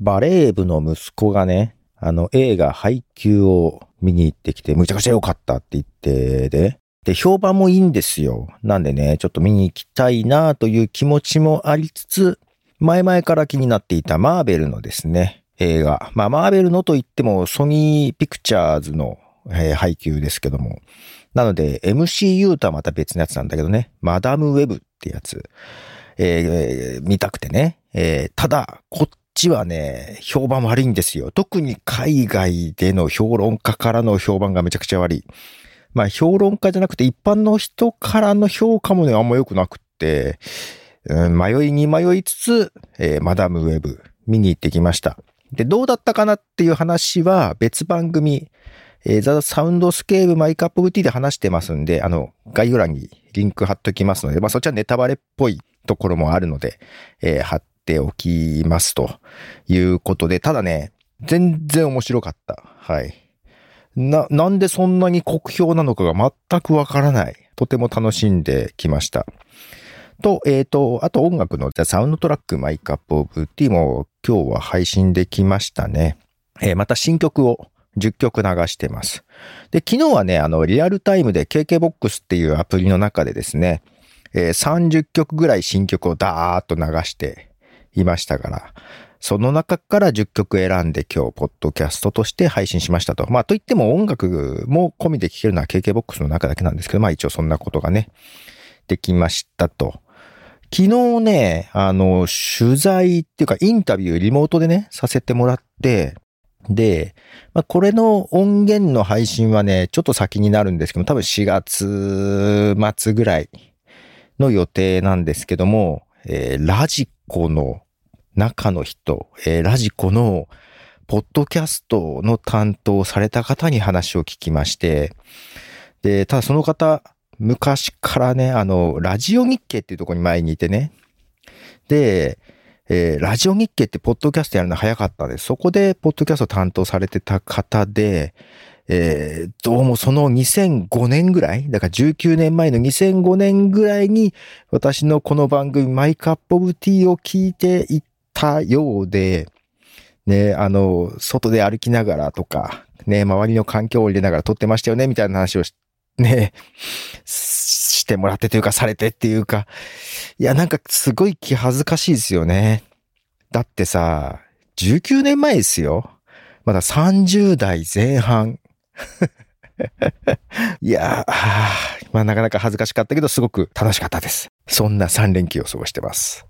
バレー部の息子がね、あの映画配給を見に行ってきて、むちゃくちゃ良かったって言ってで、で、評判もいいんですよ。なんでね、ちょっと見に行きたいなという気持ちもありつつ、前々から気になっていたマーベルのですね、映画。まあ、マーベルのと言ってもソニーピクチャーズの、えー、配給ですけども。なので、MCU とはまた別のやつなんだけどね、マダムウェブってやつ、えー、見たくてね。えー、ただ、こっちはね、評判悪いんですよ。特に海外での評論家からの評判がめちゃくちゃ悪い。まあ、評論家じゃなくて一般の人からの評価もね、あんま良くなくって、うん、迷いに迷いつつ、えー、マダムウェブ見に行ってきました。で、どうだったかなっていう話は別番組、えー、 The Soundscape My Cup of Tea で話してますんで、あの、概要欄にリンク貼っときますので、まあそっちはネタバレっぽいところもあるので、えー、貼っておきますということで、ただね、全然面白かった。はい。な、なんでそんなに酷評なのかが全くわからない。とても楽しんできました。と、えっ、ー、と、あと音楽のサウンドトラック My Cup of Tea も今日は配信できましたね。えー、また新曲を10曲流してます。で、昨日はね、あの、リアルタイムで KKBOX っていうアプリの中でですね、えー、30曲ぐらい新曲をダーッと流していましたから、その中から10曲選んで今日、ポッドキャストとして配信しましたと。まあ、といっても音楽も込みで聴けるのは KKBOX の中だけなんですけど、まあ一応そんなことがね、できましたと。昨日ね、あの、取材っていうかインタビューリモートでね、させてもらって、で、まあ、これの音源の配信はね、ちょっと先になるんですけど多分4月末ぐらいの予定なんですけども、えー、ラジコの中の人、えー、ラジコのポッドキャストの担当された方に話を聞きまして、で、ただその方、昔からね、あの、ラジオ日経っていうところに前にいてね。で、えー、ラジオ日経ってポッドキャストやるの早かったです。そこでポッドキャスト担当されてた方で、えー、どうもその2005年ぐらい、だから19年前の2005年ぐらいに私のこの番組マイカップオブティーを聞いていたようで、ね、あの、外で歩きながらとか、ね、周りの環境を入れながら撮ってましたよね、みたいな話をしね、してもらってというか、されてっていうか、いや、なんかすごい気恥ずかしいですよね。だってさ、19年前ですよ。まだ30代前半。いやー、まあなかなか恥ずかしかったけど、すごく楽しかったです。そんな3連休を過ごしてます。